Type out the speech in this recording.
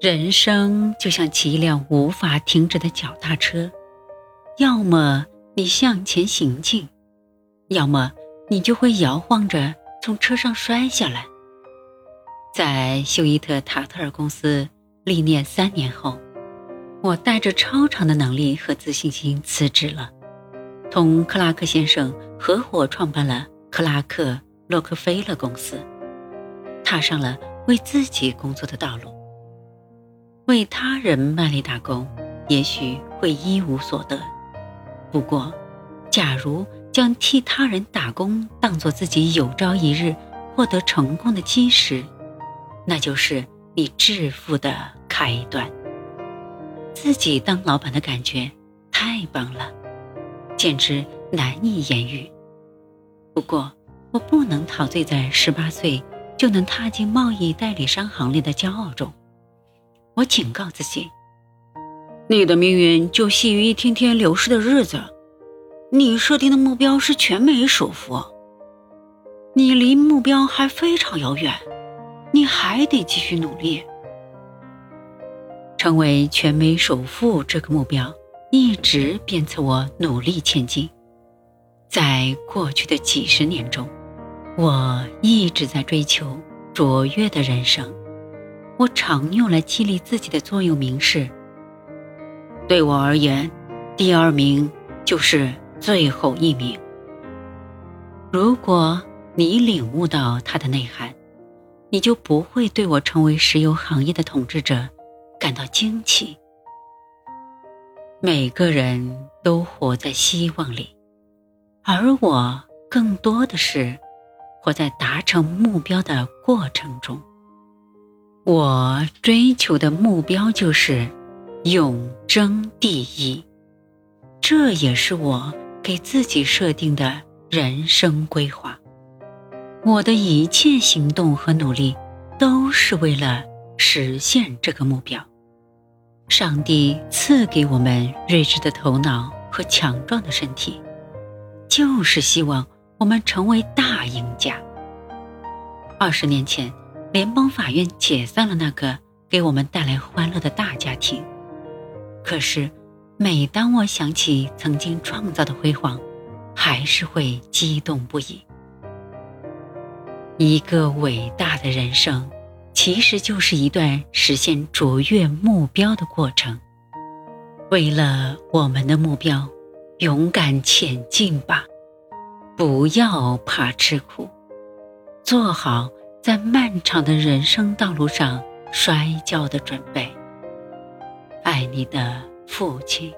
人生就像骑一辆无法停止的脚踏车，要么你向前行进，要么你就会摇晃着从车上摔下来。在休伊特塔特尔公司历练三年后，我带着超常的能力和自信心辞职了，同克拉克先生合伙创办了克拉克洛克菲勒公司，踏上了为自己工作的道路。为他人卖力打工，也许会一无所得。不过，假如将替他人打工当做自己有朝一日获得成功的基石，那就是你致富的开端。自己当老板的感觉太棒了，简直难以言喻。不过，我不能陶醉在十八岁就能踏进贸易代理商行列的骄傲中。我警告自己：“你的命运就系于一天天流逝的日子。你设定的目标是全美首富，你离目标还非常遥远，你还得继续努力。成为全美首富这个目标一直鞭策我努力前进。在过去的几十年中，我一直在追求卓越的人生。”我常用来激励自己的座右铭是：“对我而言，第二名就是最后一名。”如果你领悟到它的内涵，你就不会对我成为石油行业的统治者感到惊奇。每个人都活在希望里，而我更多的是活在达成目标的过程中。我追求的目标就是永争第一，这也是我给自己设定的人生规划。我的一切行动和努力都是为了实现这个目标。上帝赐给我们睿智的头脑和强壮的身体，就是希望我们成为大赢家。二十年前。联邦法院解散了那个给我们带来欢乐的大家庭。可是，每当我想起曾经创造的辉煌，还是会激动不已。一个伟大的人生，其实就是一段实现卓越目标的过程。为了我们的目标，勇敢前进吧！不要怕吃苦，做好。在漫长的人生道路上摔跤的准备。爱你的父亲。